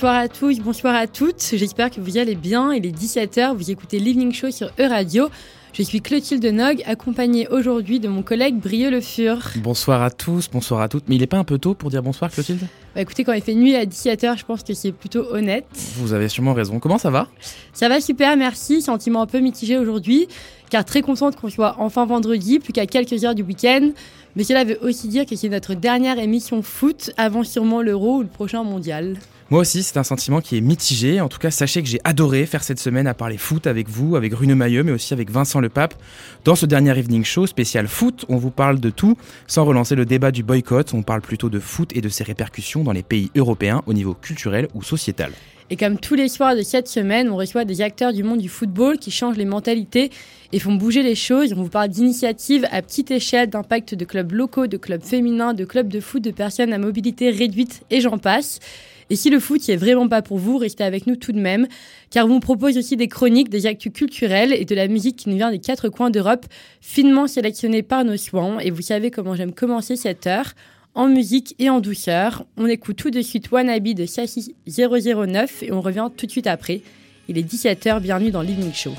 Bonsoir à tous, bonsoir à toutes. J'espère que vous allez bien. Il est 17h, vous écoutez l'Evening Show sur E-Radio. Je suis Clotilde Nog, accompagnée aujourd'hui de mon collègue Brieux Le Fur. Bonsoir à tous, bonsoir à toutes. Mais il n'est pas un peu tôt pour dire bonsoir, Clotilde? Bah Écoutez, quand il fait nuit à 17h, je pense que c'est plutôt honnête. Vous avez sûrement raison. Comment ça va? Ça va super, merci. Sentiment un peu mitigé aujourd'hui, car très contente qu'on soit enfin vendredi, plus qu'à quelques heures du week-end. Mais cela veut aussi dire que c'est notre dernière émission foot avant sûrement l'Euro ou le prochain mondial. Moi aussi, c'est un sentiment qui est mitigé. En tout cas, sachez que j'ai adoré faire cette semaine à parler foot avec vous, avec Rune Mailleux, mais aussi avec Vincent Le Pape. Dans ce dernier evening show spécial foot, on vous parle de tout sans relancer le débat du boycott. On parle plutôt de foot et de ses répercussions dans les pays européens au niveau culturel ou sociétal. Et comme tous les soirs de cette semaine, on reçoit des acteurs du monde du football qui changent les mentalités et font bouger les choses. On vous parle d'initiatives à petite échelle, d'impact de clubs locaux, de clubs féminins, de clubs de foot, de personnes à mobilité réduite et j'en passe. Et si le foot n'est vraiment pas pour vous, restez avec nous tout de même, car on vous propose aussi des chroniques, des actus culturels et de la musique qui nous vient des quatre coins d'Europe, finement sélectionnée par nos soins. Et vous savez comment j'aime commencer cette heure en musique et en douceur. On écoute tout de suite Wannabe de Sassy 009 et on revient tout de suite après. Il est 17h, bienvenue dans l'Evening Show.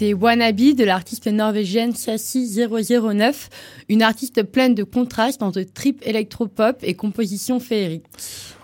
C'était Wannabe de l'artiste norvégienne Sassi 009, une artiste pleine de contrastes entre trip électropop et composition féerique.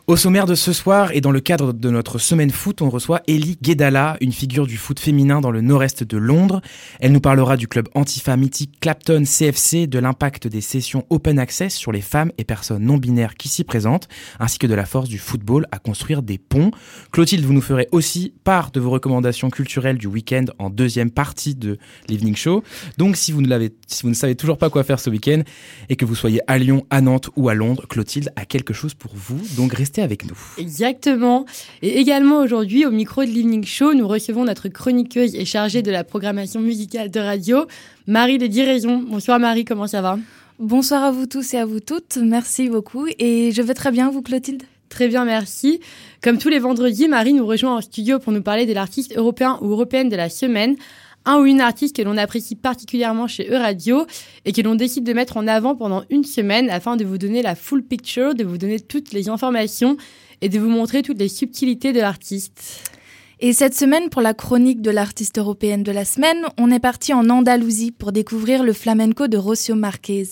Au sommaire de ce soir et dans le cadre de notre semaine foot, on reçoit Ellie Guedala, une figure du foot féminin dans le nord-est de Londres. Elle nous parlera du club antifa mythique Clapton CFC, de l'impact des sessions open access sur les femmes et personnes non binaires qui s'y présentent, ainsi que de la force du football à construire des ponts. Clotilde, vous nous ferez aussi part de vos recommandations culturelles du week-end en deuxième partie de l'Evening Show. Donc si vous, ne si vous ne savez toujours pas quoi faire ce week-end et que vous soyez à Lyon, à Nantes ou à Londres, Clotilde a quelque chose pour vous. Donc restez avec nous. Exactement. Et également aujourd'hui, au micro de l'Evening Show, nous recevons notre chroniqueuse et chargée de la programmation musicale de radio, Marie de Diraison. Bonsoir Marie, comment ça va? Bonsoir à vous tous et à vous toutes. Merci beaucoup. Et je vais très bien, vous Clotilde? Très bien, merci. Comme tous les vendredis, Marie nous rejoint en studio pour nous parler de l'artiste européen ou européenne de la semaine un ou une artiste que l'on apprécie particulièrement chez E-Radio et que l'on décide de mettre en avant pendant une semaine afin de vous donner la full picture, de vous donner toutes les informations et de vous montrer toutes les subtilités de l'artiste. Et cette semaine, pour la chronique de l'artiste européenne de la semaine, on est parti en Andalousie pour découvrir le flamenco de Rocio Marquez.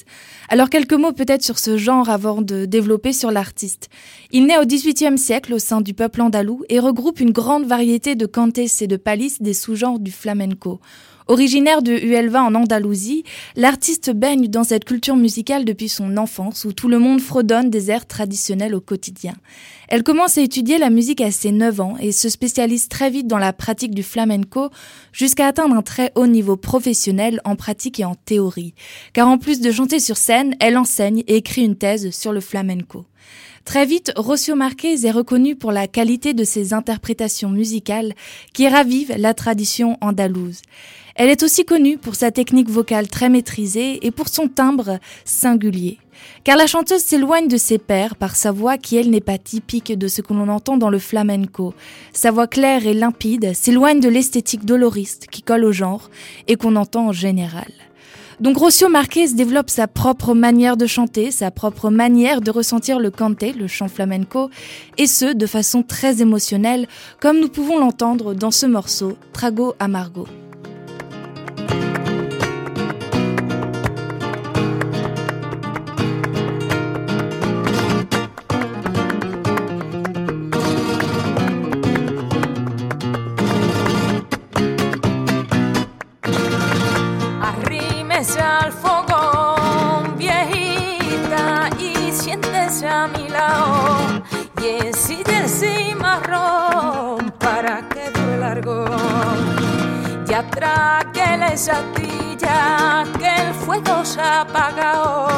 Alors quelques mots peut-être sur ce genre avant de développer sur l'artiste. Il naît au XVIIIe siècle au sein du peuple andalou et regroupe une grande variété de cantes et de palis des sous-genres du flamenco. Originaire de Huelva en Andalousie, l'artiste baigne dans cette culture musicale depuis son enfance où tout le monde fredonne des airs traditionnels au quotidien. Elle commence à étudier la musique à ses 9 ans et se spécialise très vite dans la pratique du flamenco jusqu'à atteindre un très haut niveau professionnel en pratique et en théorie. Car en plus de chanter sur scène, elle enseigne et écrit une thèse sur le flamenco. Très vite, Rocio Marquez est reconnu pour la qualité de ses interprétations musicales qui ravivent la tradition andalouse. Elle est aussi connue pour sa technique vocale très maîtrisée et pour son timbre singulier. Car la chanteuse s'éloigne de ses pairs par sa voix qui, elle, n'est pas typique de ce que l'on entend dans le flamenco. Sa voix claire et limpide s'éloigne de l'esthétique doloriste qui colle au genre et qu'on entend en général. Donc Rocio Marquez développe sa propre manière de chanter, sa propre manière de ressentir le canté, le chant flamenco, et ce, de façon très émotionnelle, comme nous pouvons l'entendre dans ce morceau, Trago Amargo. Satilla que el fuego se ha apagado.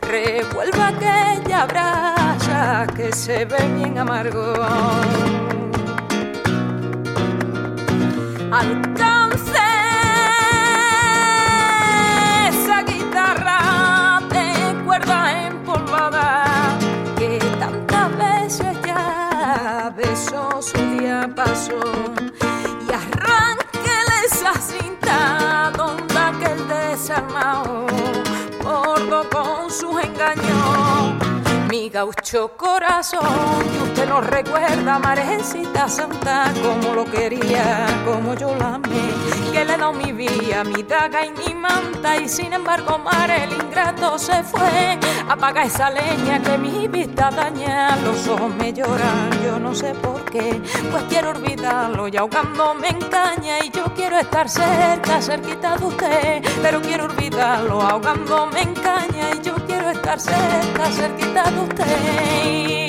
Revuelva aquella brasa que se ve bien amargo. Alcance esa guitarra de cuerda empolvada que tantas veces ya besó su diapaso y sus engaños mi gaucho corazón, que usted no recuerda, Marecita Santa, como lo quería, como yo la amé, que le da mi vida, mi daga y mi manta, y sin embargo, mar el ingrato se fue, apaga esa leña que mi vista daña, los ojos me lloran, yo no sé por qué, pues quiero olvidarlo y ahogándome en caña, y yo quiero estar cerca, cerquita de usted, pero quiero olvidarlo ahogándome en caña, y yo quiero estar cerca, cerquita de usted. Hey.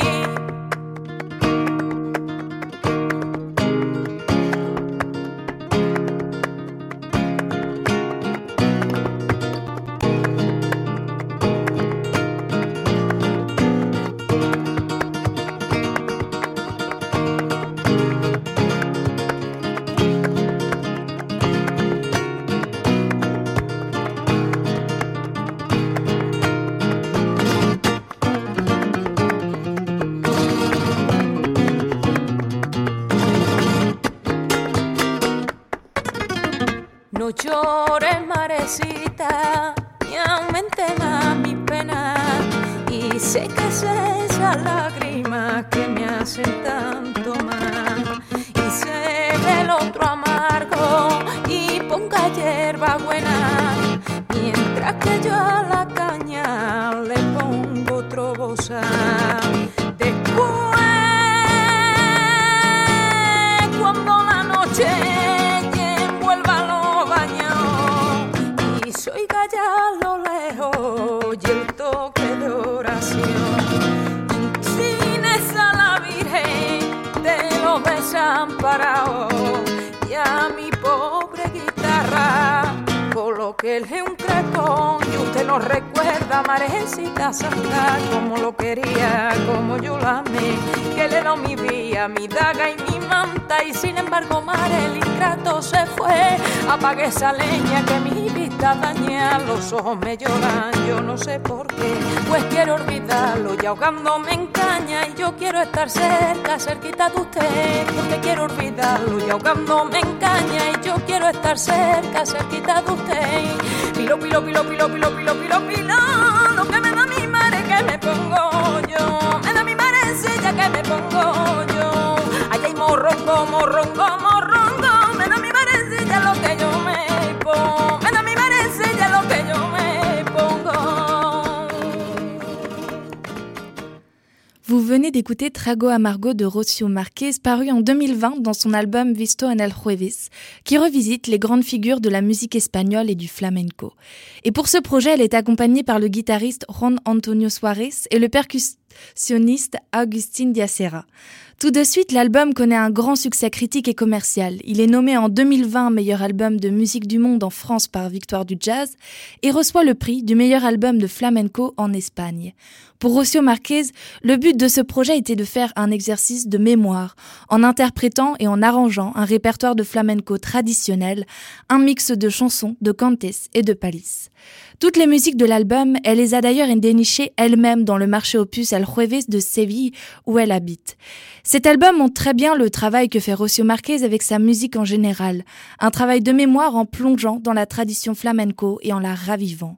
Cerca, cerquita de usted porque quiero olvidarlo. Y ahogándome en caña y yo quiero estar cerca, cerquita de usted. Pilo, pilo, pilo, pilo, pilo, pilo, pilo, pilo lo que me da mi madre que me pongo yo venez d'écouter Trago Amargo de Rocio Marquez, paru en 2020 dans son album Visto en el Jueves, qui revisite les grandes figures de la musique espagnole et du flamenco. Et pour ce projet, elle est accompagnée par le guitariste Juan Antonio Suarez et le percussionniste Agustin Diacera. Tout de suite, l'album connaît un grand succès critique et commercial. Il est nommé en 2020 meilleur album de musique du monde en France par Victoire du Jazz et reçoit le prix du meilleur album de flamenco en Espagne. Pour Rocio Marquez, le but de ce projet était de faire un exercice de mémoire, en interprétant et en arrangeant un répertoire de flamenco traditionnel, un mix de chansons, de cantes et de palis. Toutes les musiques de l'album, elle les a d'ailleurs dénichées elle-même dans le marché opus El Jueves de Séville où elle habite. Cet album montre très bien le travail que fait Rocio Marquez avec sa musique en général, un travail de mémoire en plongeant dans la tradition flamenco et en la ravivant.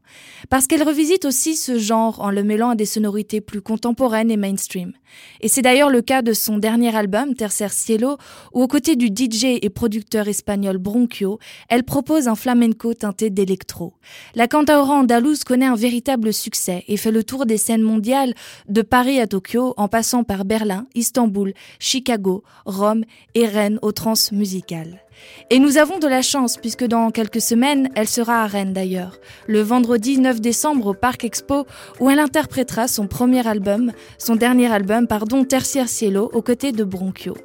Parce qu'elle revisite aussi ce genre en le mêlant à des sonorités plus contemporaines et mainstream. Et c'est d'ailleurs le cas de son dernier album, Tercer Cielo, où aux côtés du DJ et producteur espagnol Bronchio, elle propose un flamenco teinté d'électro. La cantaora andalouse connaît un véritable succès et fait le tour des scènes mondiales de Paris à Tokyo en passant par Berlin, Istanbul, Chicago, Rome et Rennes aux trans musicales. Et nous avons de la chance puisque dans quelques semaines, elle sera à Rennes d'ailleurs, le vendredi 9 décembre au Parc Expo où elle interprétera son premier album, son dernier album, pardon, Tertiaire Cielo, aux côtés de Bronchio.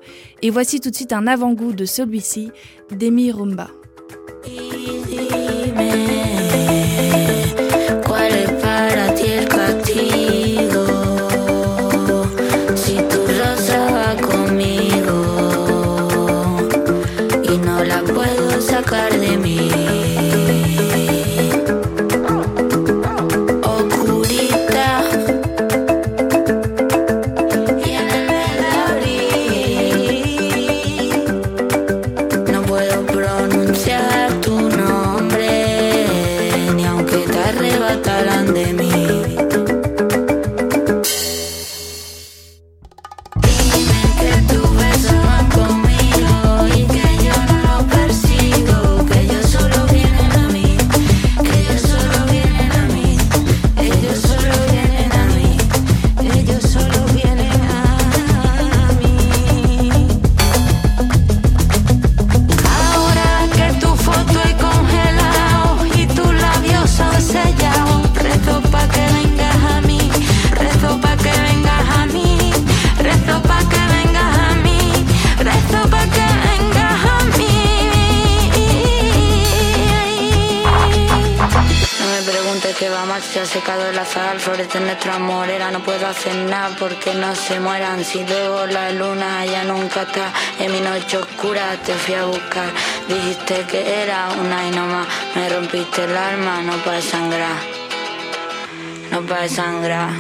Et voici tout de suite un avant-goût de celui-ci, Demi Rumba. No se mueran. Si luego la luna ya nunca está en mi noche oscura, te fui a buscar. Dijiste que era una y no más. Me rompiste el alma, no para sangrar. No para sangrar.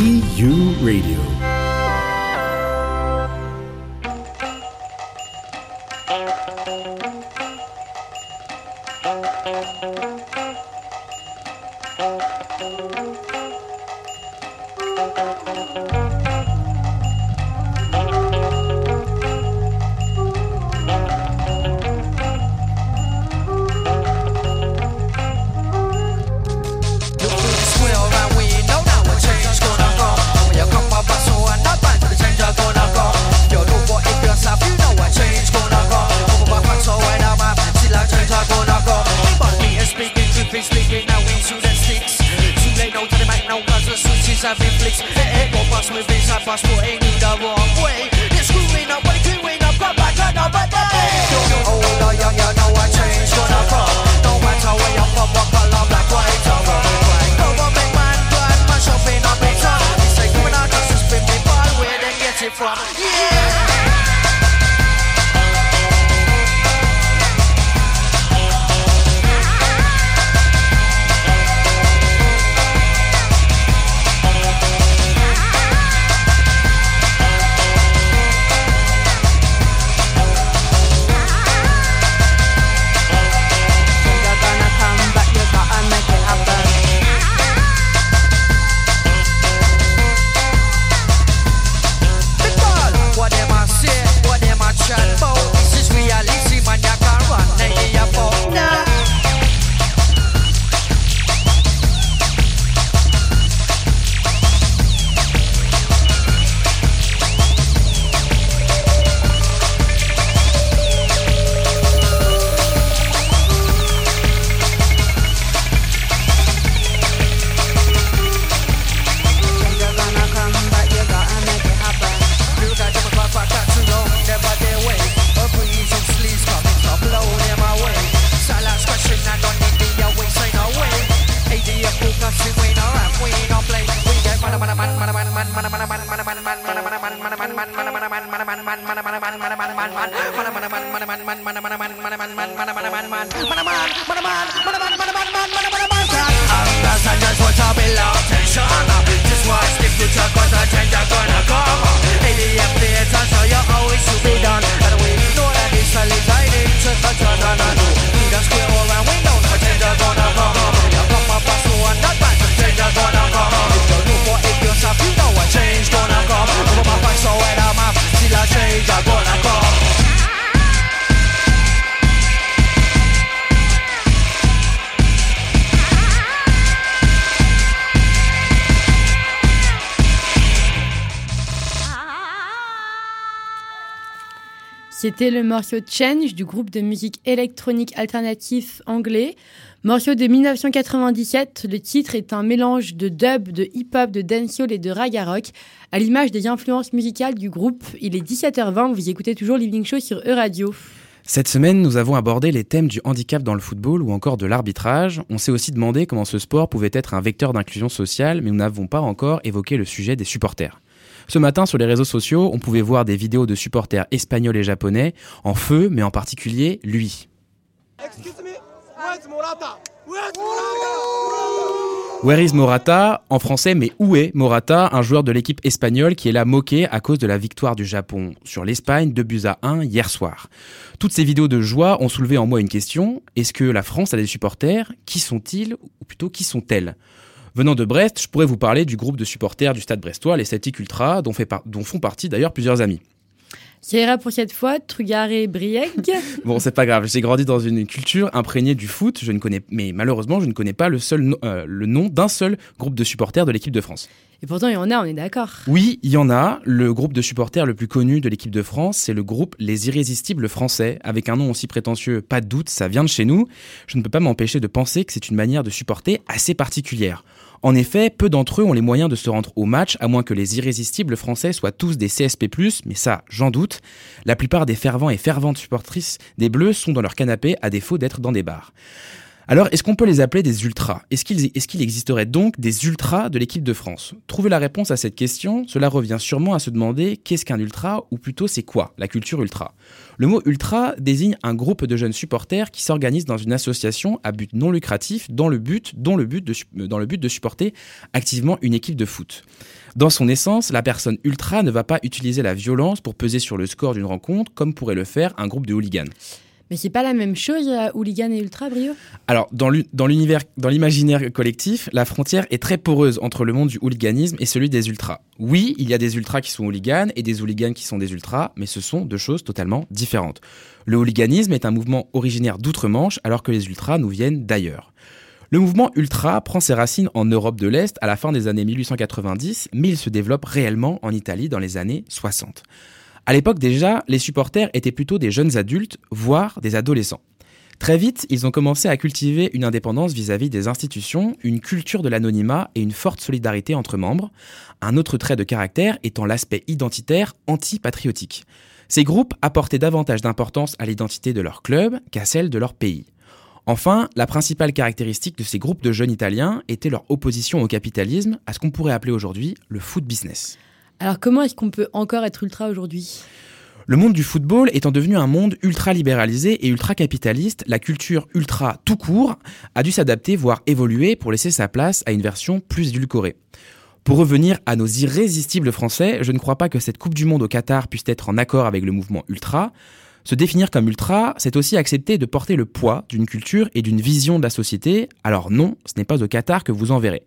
EU Radio. C'était le morceau Change du groupe de musique électronique alternatif anglais. Morceau de 1997, le titre est un mélange de dub, de hip-hop, de dancehall et de raga rock. À l'image des influences musicales du groupe, il est 17h20, vous écoutez toujours Living Show sur E-Radio. Cette semaine, nous avons abordé les thèmes du handicap dans le football ou encore de l'arbitrage. On s'est aussi demandé comment ce sport pouvait être un vecteur d'inclusion sociale, mais nous n'avons pas encore évoqué le sujet des supporters. Ce matin, sur les réseaux sociaux, on pouvait voir des vidéos de supporters espagnols et japonais en feu, mais en particulier lui. Where is Morata? En français, mais où est Morata? Un joueur de l'équipe espagnole qui est là moqué à cause de la victoire du Japon sur l'Espagne, 2 buts à 1 hier soir. Toutes ces vidéos de joie ont soulevé en moi une question. Est-ce que la France a des supporters? Qui sont-ils? Ou plutôt, qui sont-elles? Venant de Brest, je pourrais vous parler du groupe de supporters du stade brestois, les Celtic Ultra, dont, fait par- dont font partie d'ailleurs plusieurs amis. Ça ira pour cette fois, Trugaré Brieg. Bon, c'est pas grave, j'ai grandi dans une culture imprégnée du foot, je ne connais, mais malheureusement, je ne connais pas le, seul no- euh, le nom d'un seul groupe de supporters de l'équipe de France. Et pourtant, il y en a, on est d'accord. Oui, il y en a. Le groupe de supporters le plus connu de l'équipe de France, c'est le groupe Les Irrésistibles Français, avec un nom aussi prétentieux, pas de doute, ça vient de chez nous. Je ne peux pas m'empêcher de penser que c'est une manière de supporter assez particulière. En effet, peu d'entre eux ont les moyens de se rendre au match, à moins que les irrésistibles français soient tous des CSP+, mais ça, j'en doute. La plupart des fervents et ferventes supportrices des Bleus sont dans leur canapé, à défaut d'être dans des bars. Alors, est-ce qu'on peut les appeler des ultras? Est-ce qu'il existerait donc des ultras de l'équipe de France? Trouver la réponse à cette question, cela revient sûrement à se demander qu'est-ce qu'un ultra, ou plutôt c'est quoi la culture ultra? Le mot ultra désigne un groupe de jeunes supporters qui s'organisent dans une association à but non lucratif dans le but, su- dans le but de supporter activement une équipe de foot. Dans son essence, la personne ultra ne va pas utiliser la violence pour peser sur le score d'une rencontre comme pourrait le faire un groupe de hooligans. Mais c'est pas la même chose, euh, hooligan et ultra, Brio? Alors, dans l'univers, dans l'imaginaire collectif, la frontière est très poreuse entre le monde du hooliganisme et celui des ultras. Oui, il y a des ultras qui sont hooligans et des hooligans qui sont des ultras, mais ce sont deux choses totalement différentes. Le hooliganisme est un mouvement originaire d'outre-Manche, alors que les ultras nous viennent d'ailleurs. Le mouvement ultra prend ses racines en Europe de l'Est à la fin des années 1890, mais il se développe réellement en Italie dans les années 60. À l'époque déjà, les supporters étaient plutôt des jeunes adultes, voire des adolescents. Très vite, ils ont commencé à cultiver une indépendance vis-à-vis des institutions, une culture de l'anonymat et une forte solidarité entre membres, un autre trait de caractère étant l'aspect identitaire anti-patriotique. Ces groupes apportaient davantage d'importance à l'identité de leur club qu'à celle de leur pays. Enfin, la principale caractéristique de ces groupes de jeunes Italiens était leur opposition au capitalisme, à ce qu'on pourrait appeler aujourd'hui le foot business. Alors comment est-ce qu'on peut encore être ultra aujourd'hui? Le monde du football étant devenu un monde ultra libéralisé et ultra capitaliste, la culture ultra tout court a dû s'adapter, voire évoluer pour laisser sa place à une version plus édulcorée. Pour revenir à nos irrésistibles Français, je ne crois pas que cette Coupe du Monde au Qatar puisse être en accord avec le mouvement ultra. Se définir comme ultra, c'est aussi accepter de porter le poids d'une culture et d'une vision de la société. Alors non, ce n'est pas au Qatar que vous en verrez.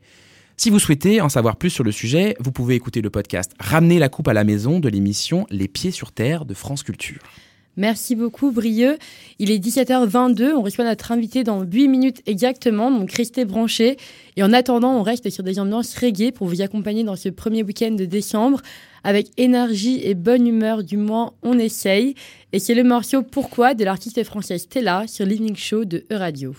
Si vous souhaitez en savoir plus sur le sujet, vous pouvez écouter le podcast Ramener la coupe à la maison de l'émission Les Pieds sur Terre de France Culture. Merci beaucoup, Brieux. Il est 17h22. On reçoit notre invité dans 8 minutes exactement, donc Christé Branché. Et en attendant, on reste sur des ambiances reggae pour vous accompagner dans ce premier week-end de décembre. Avec énergie et bonne humeur, du moins, on essaye. Et c'est le morceau Pourquoi de l'artiste française Stella sur l'Evening Show de E-Radio.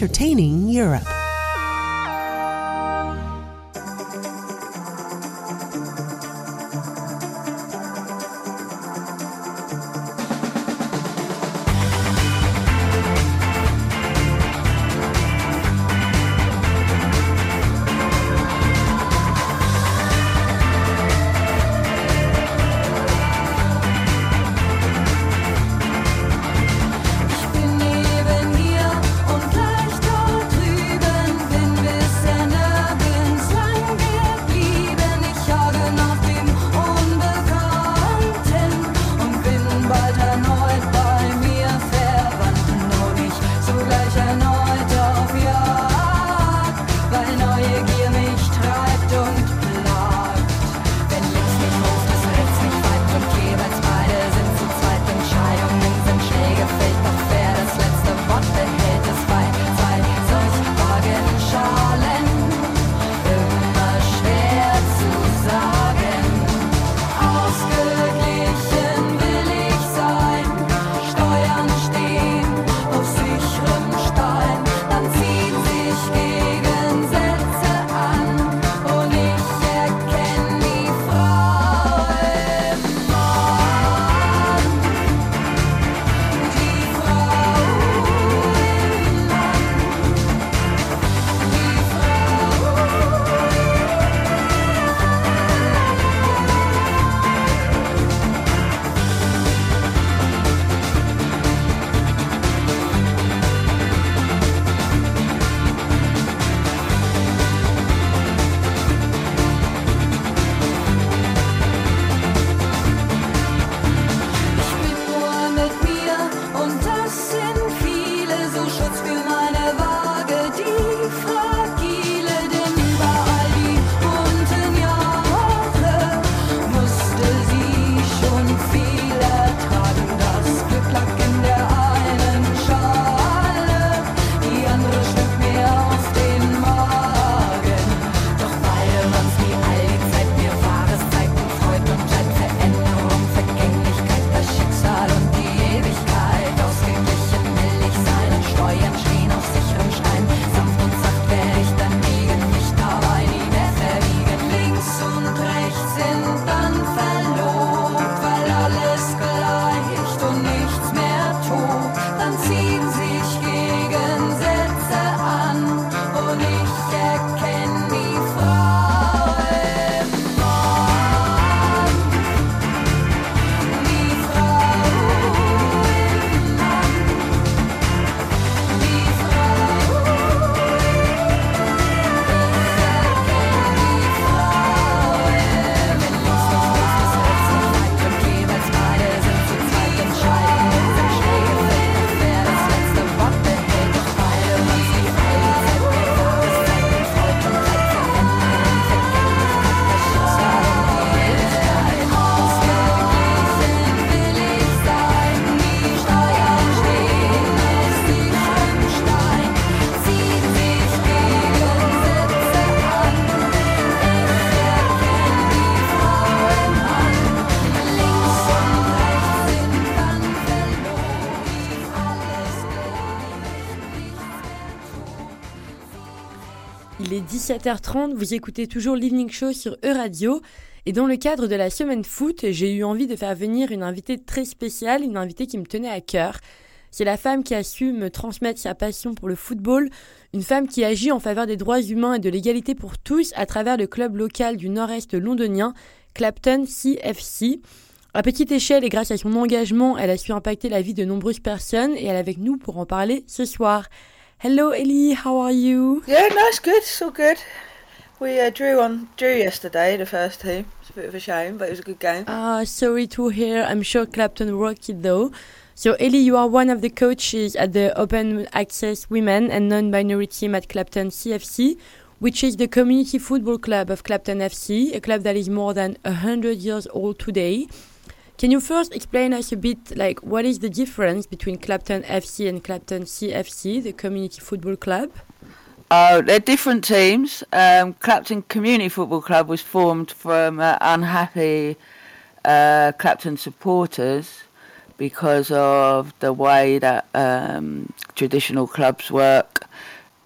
Entertaining Europe. 17h30, vous écoutez toujours l'Evening Show sur E-Radio. Et dans le cadre de la semaine foot, j'ai eu envie de faire venir une invitée très spéciale, une invitée qui me tenait à cœur. C'est la femme qui a su me transmettre sa passion pour le football, une femme qui agit en faveur des droits humains et de l'égalité pour tous à travers le club local du nord-est londonien, Clapton CFC. À petite échelle et grâce à son engagement, elle a su impacter la vie de nombreuses personnes et elle est avec nous pour en parler ce soir. Hello Ellie, how are you? Yeah, no, good. It's all good. We uh, drew on drew yesterday, the first team. It's a bit of a shame, but it was a good game. Ah, sorry to hear. I'm sure Clapton rocked it though. So Ellie, you are one of the coaches at the Open Access Women and Non-Binary Team at Clapton CFC, which is the community football club of Clapton FC, a club that is more than 100 years old today. Can you first explain us a bit like what is the difference between Clapton FC and Clapton CFC, the community football club? Oh, they're different teams. Um, Clapton Community Football Club was formed from uh, unhappy uh, Clapton supporters because of the way that um, traditional clubs work.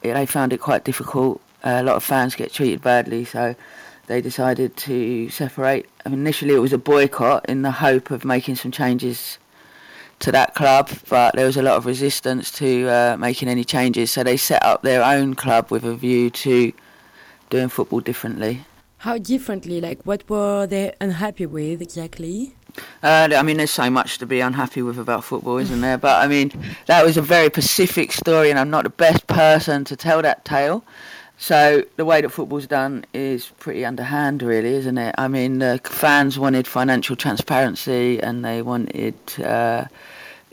They found it quite difficult. a lot of fans get treated badly, so they decided to separate. I mean, initially, it was a boycott in the hope of making some changes to that club, but there was a lot of resistance to uh, making any changes. So they set up their own club with a view to doing football differently. How differently? Like, what were they unhappy with exactly? Uh, I mean, there's so much to be unhappy with about football, isn't there? But I mean, that was a very Pacific story, and I'm not the best person to tell that tale. So the way that football's done is pretty underhand, really, isn't it? I mean, the fans wanted financial transparency, and they wanted uh,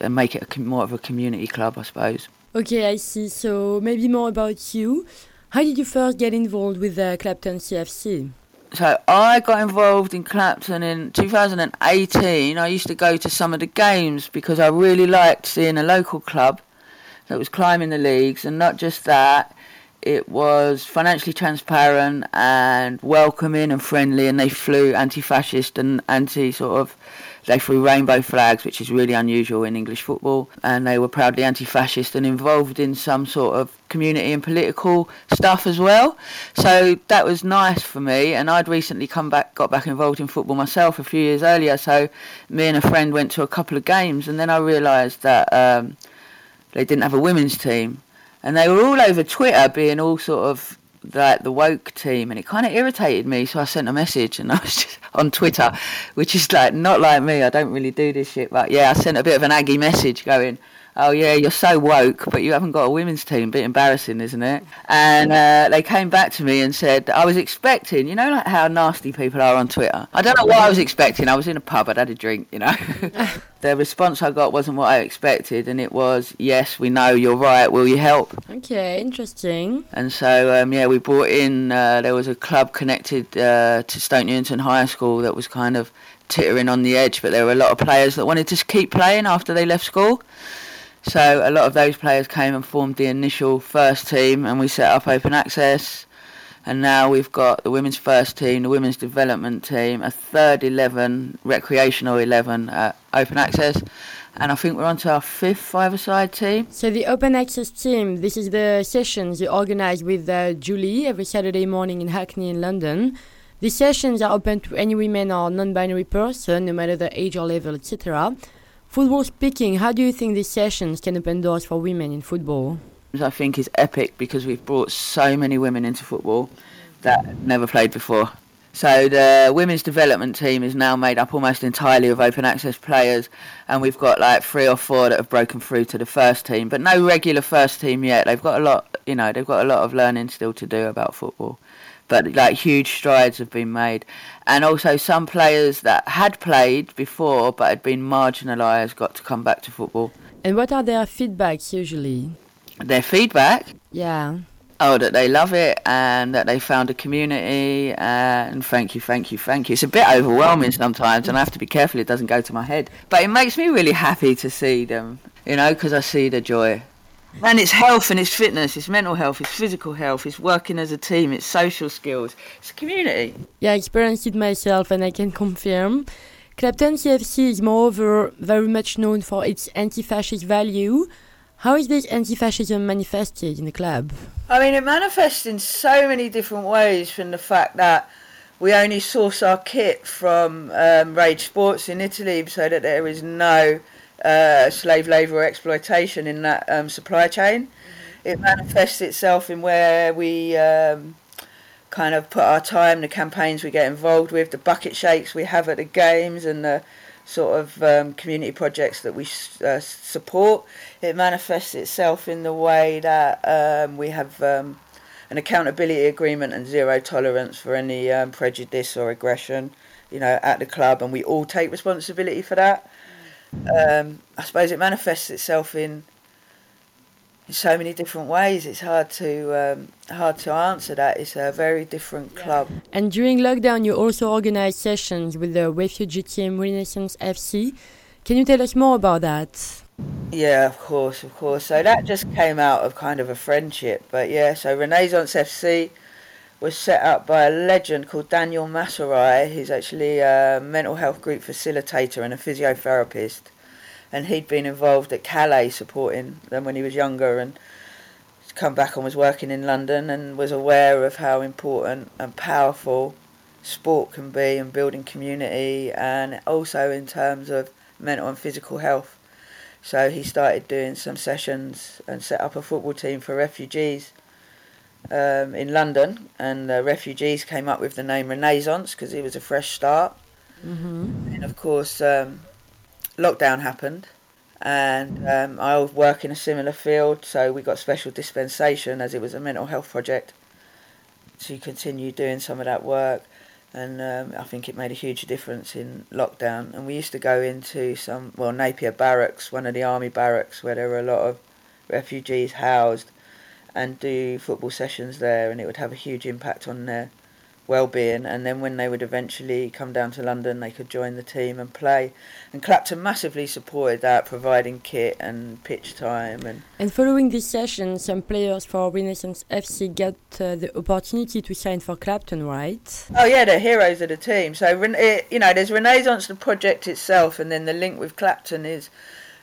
make it a, more of a community club, I suppose. Okay, I see. So maybe more about you. How did you first get involved with the Clapton CFC? So I got involved in Clapton in 2018. I used to go to some of the games because I really liked seeing a local club that was climbing the leagues, and not just that it was financially transparent and welcoming and friendly, and they flew anti-fascist and anti sort of. They flew rainbow flags, which is really unusual in English football, and they were proudly anti-fascist and involved in some sort of community and political stuff as well. So that was nice for me, and I'd recently come back, got back involved in football myself a few years earlier. So me and a friend went to a couple of games, and then I realised that um, they didn't have a women's team and they were all over Twitter being all sort of like the woke team, and it kind of irritated me. So I sent a message, and I was just on Twitter, which is like not like me. I don't really do this shit, but yeah, I sent a bit of an aggy message going, "Oh yeah, you're so woke, but you haven't got a women's team. A Bit embarrassing, isn't it?" And uh, they came back to me and said, "I was expecting, you know, like how nasty people are on Twitter. I don't know what I was expecting. I was in a pub, I'd had a drink, you know." the response I got wasn't what I expected, and it was, "Yes, we know you're right. Will you help?" Okay, interesting. And so, um, yeah, we brought in. Uh, there was a club connected uh, to Stoke Newington High School that was kind of tittering on the edge, but there were a lot of players that wanted to keep playing after they left school. So a lot of those players came and formed the initial first team, and we set up open access. And now we've got the women's first team, the women's development team, a third 11, recreational 11 uh, open access. And I think we're on to our fifth five-a-side team. So the open access team, this is the sessions you organise with uh, Julie every Saturday morning in Hackney in London. These sessions are open to any women or non-binary person, no matter the age or level, etc. Football speaking, how do you think these sessions can open doors for women in football? I think is epic because we've brought so many women into football that never played before. So the women's development team is now made up almost entirely of open access players, and we've got like three or four that have broken through to the first team, but no regular first team yet. They've got a lot, you know, they've got a lot of learning still to do about football but like huge strides have been made. And also some players that had played before but had been marginalised got to come back to football. And what are their feedbacks usually? Their feedback? Yeah. Oh, that they love it and that they found a community and thank you, thank you, thank you. It's a bit overwhelming sometimes and I have to be careful it doesn't go to my head. But it makes me really happy to see them, you know, because I see the joy. And it's health and it's fitness, it's mental health, it's physical health, it's working as a team, it's social skills, it's community. Yeah, I experienced it myself and I can confirm. Clapton CFC is moreover very much known for its anti-fascist value. How is this anti-fascism manifested in the club? I mean, it manifests in so many different ways from the fact that we only source our kit from um, Rage Sports in Italy so that there is no uh, slave labour or exploitation in that um, supply chain. Mm-hmm. It manifests itself in where we um, kind of put our time, the campaigns we get involved with, the bucket shakes we have at the games, and the sort of um, community projects that we uh, support. It manifests itself in the way that um, we have um, an accountability agreement and zero tolerance for any um, prejudice or aggression, you know, at the club, and we all take responsibility for that um, I suppose it manifests itself in in so many different ways. It's hard to um, hard to answer that. It's a very different club. And during lockdown, you also organised sessions with the refugee team Renaissance FC. Can you tell us more about that? Yeah, of course, of course. So that just came out of kind of a friendship. But yeah, so Renaissance FC was set up by a legend called Daniel Masserai. He's actually a mental health group facilitator and a physiotherapist. and he'd been involved at Calais supporting them when he was younger, and come back and was working in London and was aware of how important and powerful sport can be in building community and also in terms of mental and physical health. So he started doing some sessions and set up a football team for refugees um, in London. And the refugees came up with the name Renaissance because it was a fresh start. Mm-hmm. And of course, um, lockdown happened. And um, I work in a similar field, so we got special dispensation as it was a mental health project to continue doing some of that work and um, I think it made a huge difference in lockdown. And we used to go into some, well, Napier Barracks, one of the army barracks, where there were a lot of refugees housed, and do football sessions there, and it would have a huge impact on their well-being. And then when they would eventually come down to London, they could join the team and play. And Clapton massively supported that, providing kit and pitch time. And And following this session, some players for Renaissance FC got uh, the opportunity to sign for Clapton, right? oh yeah, they're heroes of the team. So it, you know, there's Renaissance, the project itself, and then the link with Clapton is.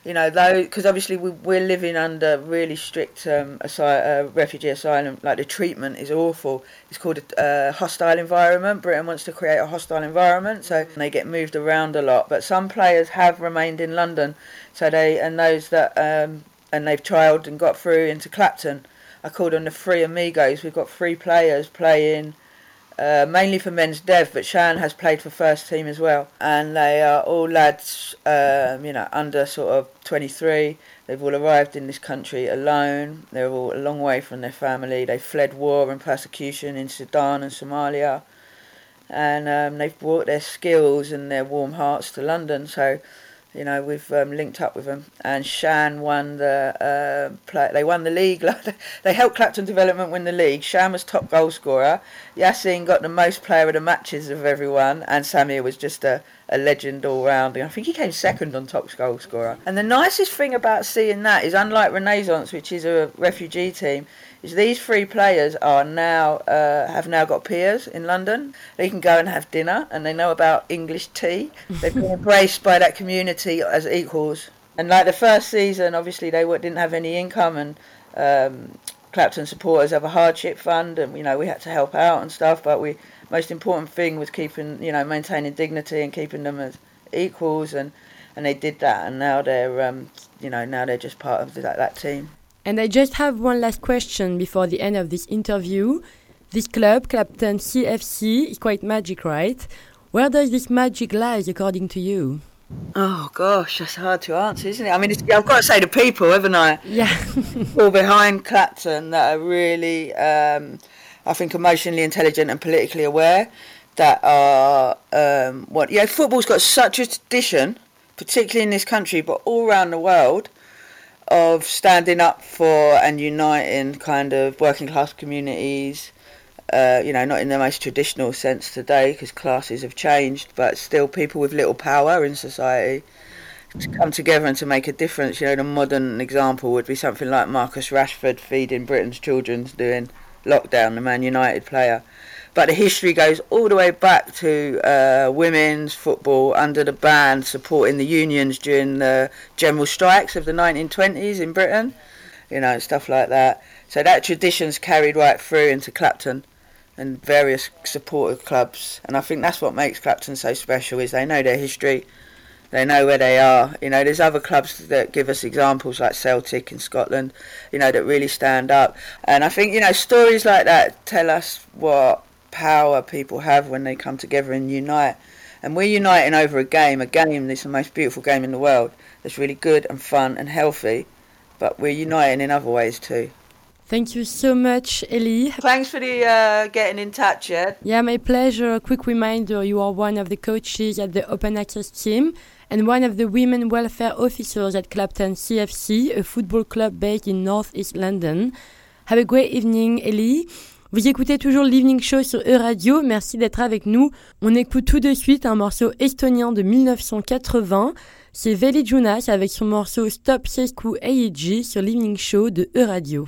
You know, though, because obviously we, we're living under really strict um, uh, refugee asylum, like the treatment is awful. It's called a uh, hostile environment. Britain wants to create a hostile environment, so they get moved around a lot. But some players have remained in London, so they and those that um, and they've trialled and got through into Clapton. I called on the three amigos. We've got three players playing uh, mainly for men's dev, but Shan has played for first team as well. And they are all lads, um, you know, under sort of 23. They've all arrived in this country alone. They're all a long way from their family. They fled war and persecution in Sudan and Somalia. And um, they've brought their skills and their warm hearts to London. So, you know, we've um, linked up with them. And Shan won the uh, play. They won the league. they helped Clapton Development win the league. Shan was top goal scorer. Yassine got the most player of the matches of everyone, and Samir was just a, a legend all round. I think he came second on top goal scorer. And the nicest thing about seeing that is, unlike Renaissance, which is a refugee team, is these three players are now uh, have now got peers in London. They can go and have dinner, and they know about English tea. They've been embraced by that community as equals. And like the first season, obviously they didn't have any income, and um, Clapton supporters have a hardship fund, and you know we had to help out and stuff. But we most important thing was keeping you know maintaining dignity and keeping them as equals, and and they did that, and now they're um, you know now they're just part of the, that, that team. And I just have one last question before the end of this interview. This club, Clapton CFC, is quite magic, right? Where does this magic lie, according to you? Oh gosh, that's hard to answer, isn't it? I mean, it's, I've got to say the people, haven't I? Yeah. All behind Clapton that are really, um, I think, emotionally intelligent and politically aware. That are um, what? Yeah, football's got such a tradition, particularly in this country, but all around the world, of standing up for and uniting kind of working class communities. Uh, you know, not in the most traditional sense today because classes have changed, but still people with little power in society to come together and to make a difference. You know, the modern example would be something like Marcus Rashford feeding Britain's children during lockdown, the Man United player. But the history goes all the way back to uh, women's football under the ban supporting the unions during the general strikes of the 1920s in Britain, you know, stuff like that. So that tradition's carried right through into Clapton and various supporter clubs. And I think that's what makes Clapton so special is they know their history, they know where they are. You know, there's other clubs that give us examples like Celtic in Scotland, you know, that really stand up. And I think, you know, stories like that tell us what power people have when they come together and unite. And we're uniting over a game, a game that's the most beautiful game in the world, that's really good and fun and healthy, but we're uniting in other ways too. Thank you so much, Ellie. Thanks for the uh, getting in touch, Ed. Yeah, my pleasure. A quick reminder you are one of the coaches at the Open Access team and one of the women welfare officers at Clapton CFC, a football club based in North East London. Have a great evening, Ellie. Vous écoutez toujours l'Evening Show sur E-Radio, merci d'être avec nous. On écoute tout de suite un morceau estonien de 1980. C'est Veli Jonas avec son morceau Stop Sesku AEG sur l'Evening Show de E-Radio.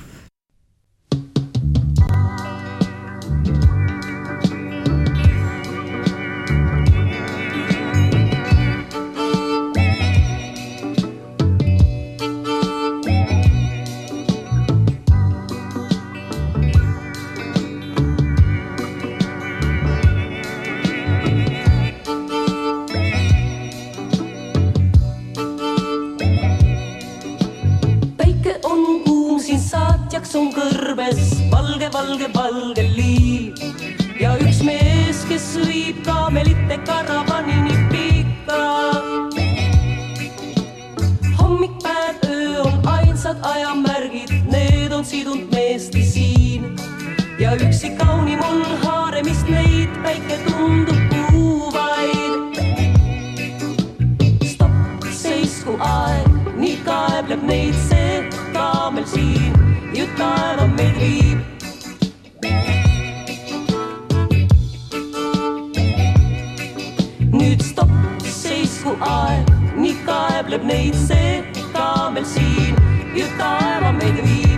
Valge, valge liiv ja üks mees, kes viib kaamelite karavanini pikka. hommik, päev, öö on ainsad ajamärgid, need on sidunud meesti siin ja üksi kaunim on haaremist neid, päike tundub puuvaid. stopp, seisku aeg, nii kaebleb neid see jutara meil viib. nüüd stopp, seisku aeg, nii kaebleb neid see ka meil siin, jutara meid viib.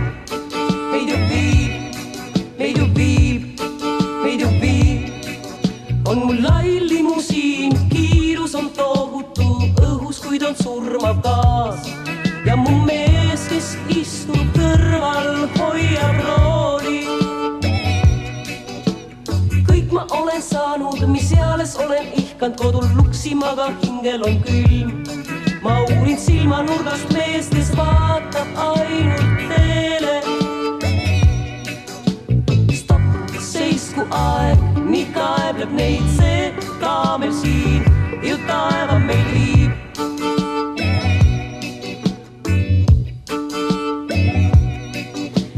Ihkanud kodul luksima, aga hingel on külm. ma uurin silmanurgast meest, kes vaatab ainult teele. stopp, seisku aeg, nii kaebleb neid see kaamel siin, ju taeva meid viib.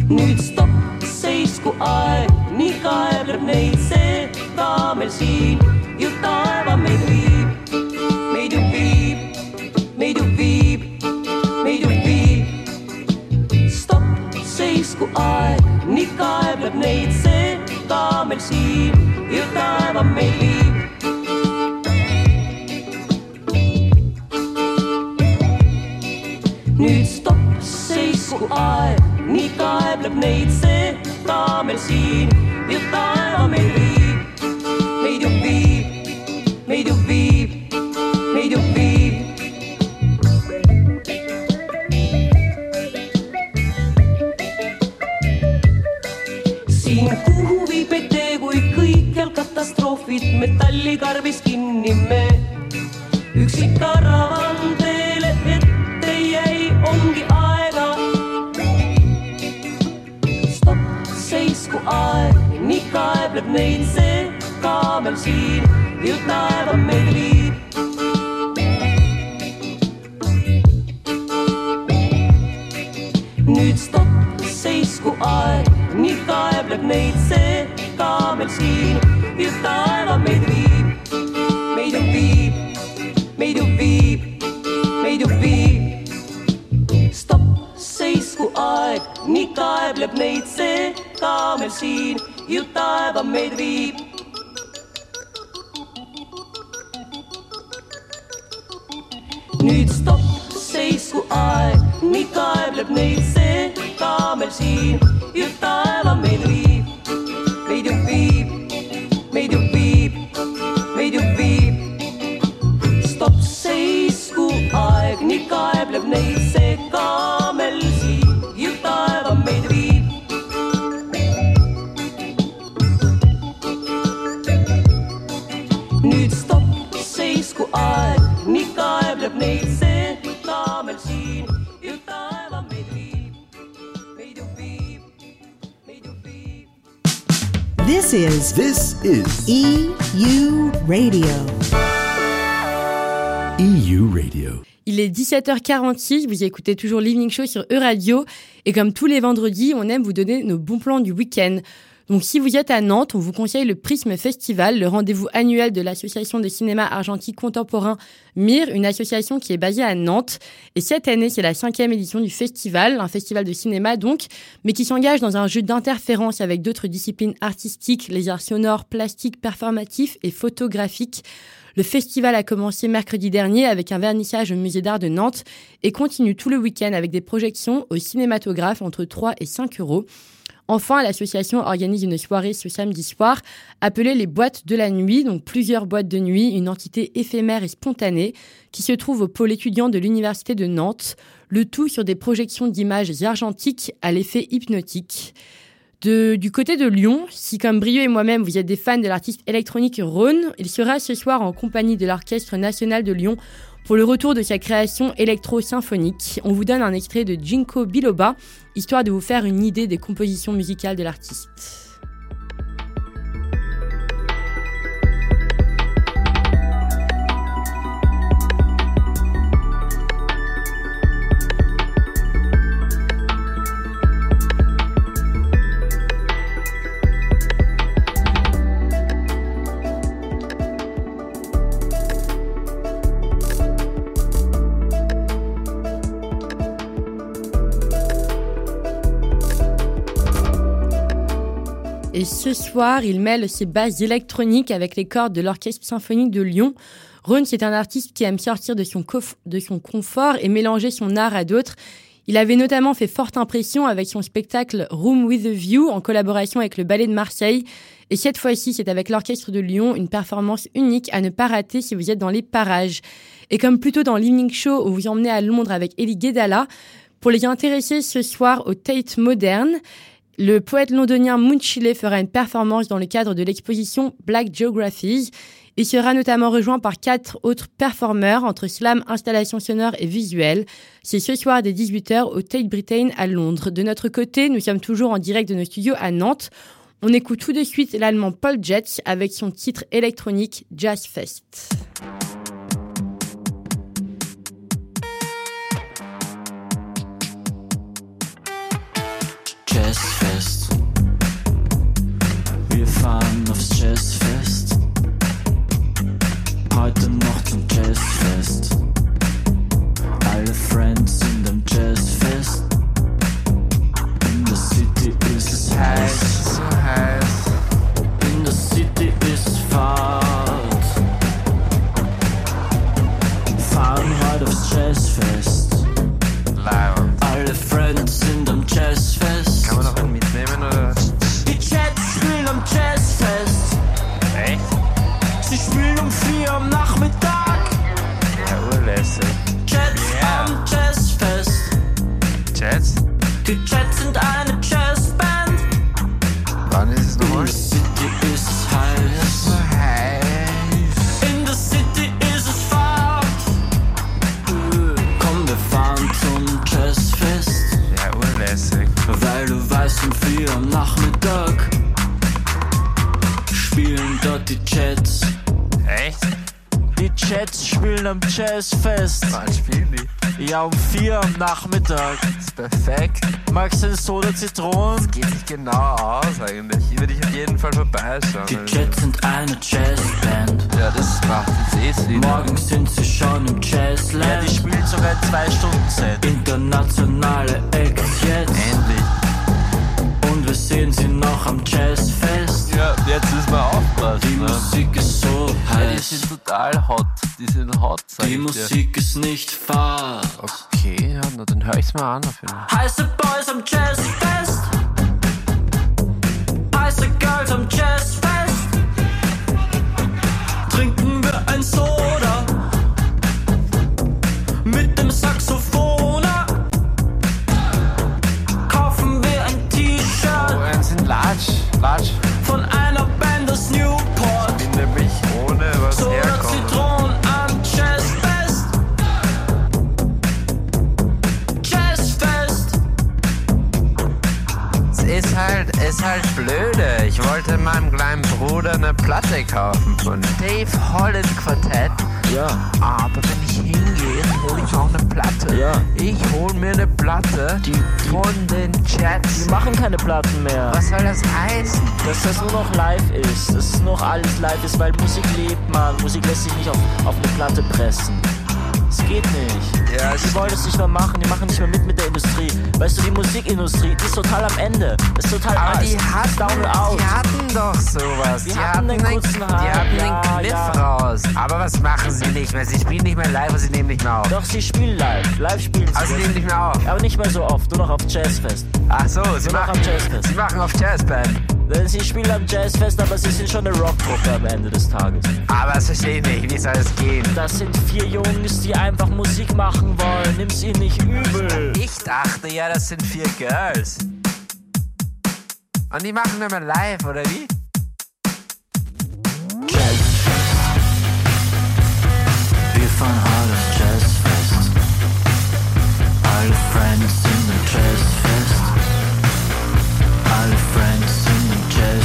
nüüd stopp, seisku aeg, nii kaebleb neid see kaamel siin, taeva meid viib. nüüd stopp, seisku aeg, nii kaebleb neid see kaamel siin, ju taeva meid viib, meid ju viib, meid ju viib, 17h46, vous écoutez toujours l'Evening Show sur E-Radio. Et comme tous les vendredis, on aime vous donner nos bons plans du week-end. Donc si vous êtes à Nantes, on vous conseille le Prisme Festival, le rendez-vous annuel de l'association de cinéma argentique contemporain MIR, une association qui est basée à Nantes. Et cette année, c'est la cinquième édition du festival, un festival de cinéma donc, mais qui s'engage dans un jeu d'interférence avec d'autres disciplines artistiques, les arts sonores, plastiques, performatifs et photographiques. Le festival a commencé mercredi dernier avec un vernissage au musée d'art de Nantes et continue tout le week-end avec des projections au cinématographe entre 3 et 5 euros. Enfin, l'association organise une soirée ce samedi soir appelée les boîtes de la nuit, donc plusieurs boîtes de nuit, une entité éphémère et spontanée qui se trouve au pôle étudiant de l'Université de Nantes, le tout sur des projections d'images argentiques à l'effet hypnotique. De- du côté de Lyon, si comme Brieux et moi-même vous êtes des fans de l'artiste électronique Rhône, il sera ce soir en compagnie de l'Orchestre national de Lyon Pour le retour de sa création électro-symphonique, on vous donne un extrait de Jinko Biloba, histoire de vous faire une idée des compositions musicales de l'artiste. Et ce soir, il mêle ses bases électroniques avec les cordes de l'Orchestre symphonique de Lyon. Ron, c'est un artiste qui aime sortir de son, de son confort et mélanger son art à d'autres. Il avait notamment fait forte impression avec son spectacle Room with a View en collaboration avec le Ballet de Marseille. Et cette fois-ci, c'est avec l'Orchestre de Lyon, une performance unique à ne pas rater si vous êtes dans les parages. Et comme plutôt dans l'Evening Show où vous emmenez à Londres avec Elie Guedala, pour les intéressés ce soir au Tate Moderne, le poète londonien Munchile fera une performance dans le cadre de l'exposition Black Geographies. Il sera notamment rejoint par quatre autres performeurs entre slam, installation sonore et visuelle. C'est ce soir dès 18h au Tate Britain à Londres. De notre côté, nous sommes toujours en direct de nos studios à Nantes. On écoute tout de suite l'allemand Paul Jets avec son titre électronique Jazz Fest. Vier am Nachmittag spielen dort die Jets. Echt? Die Jets spielen am Jazzfest. Wann spielen die? Ja, um vier am Nachmittag. Das ist perfekt. Magst du eine Soda Zitronen? Geht nicht genau aus eigentlich. Hier würde ich auf jeden Fall vorbeischauen. Die Jets sind eine Jazzband. Ja, das macht jetzt eh Sinn. Morgen sind sie schon im Jazzland. Ja, die spielen sogar zwei Stunden Set. Internationale Acts jetzt. Endlich. Wir sehen sie noch am Jazzfest. Ja, jetzt müssen wir aufpassen. Die ne? Musik ist so Ja, die heiß. sind total hot. Die sind hot, sag Die ich dir. Musik ist nicht fad. Okay, ja, na, dann hör ich's mal an auf jeden Fall. Heiße Boys am Jazzfest. Heiße Girls am Jazzfest. Trinken wir ein Soda. Bart. Von ist halt, blöde. Ich wollte meinem kleinen Bruder eine Platte kaufen von Dave Holland Quartett. Ja. Aber wenn ich hingehe, hole ich auch eine Platte. Ja. Ich hole mir eine Platte von den Jets. Die machen keine Platten mehr. Was soll das heißen? Dass das nur noch live ist, dass es noch alles live ist, weil Musik lebt, man. Musik lässt sich nicht auf, auf eine Platte pressen. Es geht nicht. Ja, die wollen es nicht mehr machen, die machen nicht mehr mit mit der Industrie. Weißt du, die Musikindustrie, die ist total am Ende. Ist total Aber alles. die hatten, down and out. die hatten doch sowas. Die Die, hatten den kurzen die hatten ja, den Kniff ja. raus. Aber was machen sie nicht mehr? Sie spielen nicht mehr live und sie nehmen nicht mehr auf. Doch, sie spielen live. Live spielen sie. Aber sie das. nehmen nicht mehr auf. Aber nicht mehr so oft, nur noch auf Jazzfest. Ach so, sie Nur machen, am Jazzfest. sie machen auf Jazzband. Denn sie spielen am Jazzfest, aber sie sind schon eine Rockgruppe am Ende des Tages. Aber sie sehen nicht, wie soll es gehen? Das sind vier Jungs, die einfach Musik machen wollen. Nimm's ihnen nicht übel. Ich dachte ja, das sind vier Girls. Und die machen wir mal live, oder wie? Jazz. Wir fahren hart auf Jazzfest. Alle Friends sind im Jazzfest. Alle Friends sind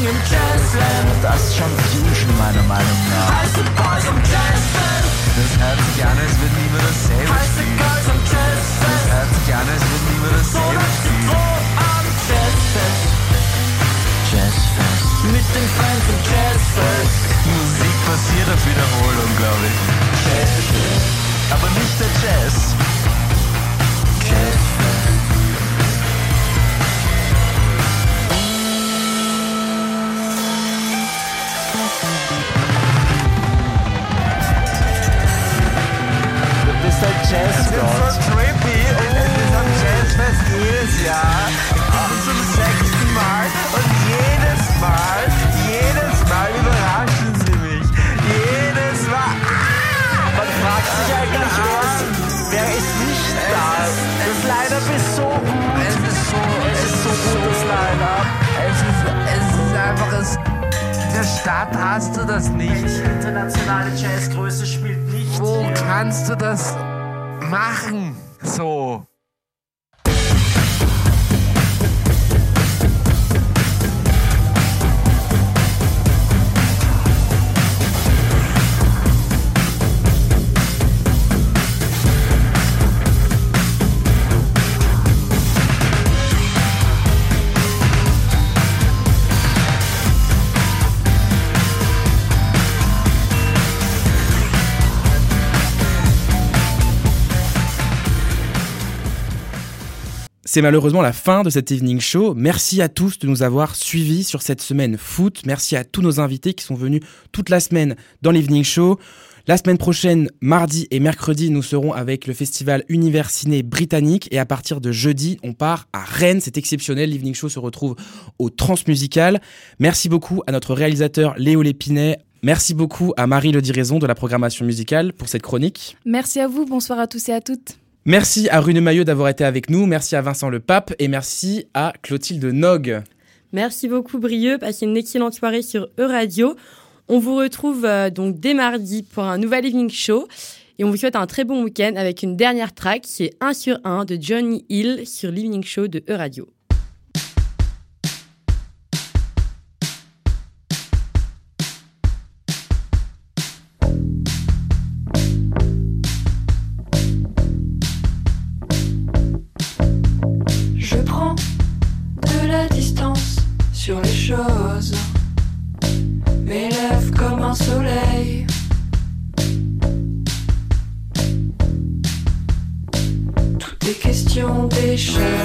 Im Jazzland. Das ist schon Fusion, meiner Meinung nach. Heiße Boys am Jazzfest. Das hört sich an, als würden niemand dasselbe Heiße spielen. Girls am Jazzfest. Das hört sich an, als würden niemand So dasselbe die spielen. Froh am Jazzfest. Jazzfest. Mit den Friends im Jazzfest. Musik basiert auf Wiederholung, glaube ich. Jazzfest. Aber nicht der Jazz. Jazzfest. Du bist ein Jazzgott. so trippy. Es ist am Jazzfest jedes Jahr. Zum sechsten Mal. Und jedes Mal, jedes Mal überraschen sie mich. Jedes Mal. Ah! Man fragt sich eigentlich erst, wer ist nicht da? Das Line-Up ist so gut. Es ist so, es ist so gut, das Line-Up. Es ist, es ist einfach, es, in der Stadt hast du das nicht. Internationale Jazzgröße spielt nicht. Wo kannst du das machen? So. C'est malheureusement la fin de cet evening show. Merci à tous de nous avoir suivis sur cette semaine foot. Merci à tous nos invités qui sont venus toute la semaine dans l'evening show. La semaine prochaine, mardi et mercredi, nous serons avec le festival Univers Ciné britannique et à partir de jeudi, on part à Rennes. C'est exceptionnel. L'evening show se retrouve au Transmusical. Merci beaucoup à notre réalisateur Léo Lépinet. Merci beaucoup à Marie Le Diraison de la programmation musicale pour cette chronique. Merci à vous, bonsoir à tous et à toutes. Merci à Rune Maillot d'avoir été avec nous, merci à Vincent Le Pape et merci à Clotilde Nog. Merci beaucoup Brieux, passez une excellente soirée sur E-Radio. On vous retrouve euh, donc dès mardi pour un nouvel evening show et on vous souhaite un très bon week-end avec une dernière track qui est 1 sur 1 de Johnny Hill sur l'evening show de E-Radio. Comme un soleil. Tout est question d'échelle,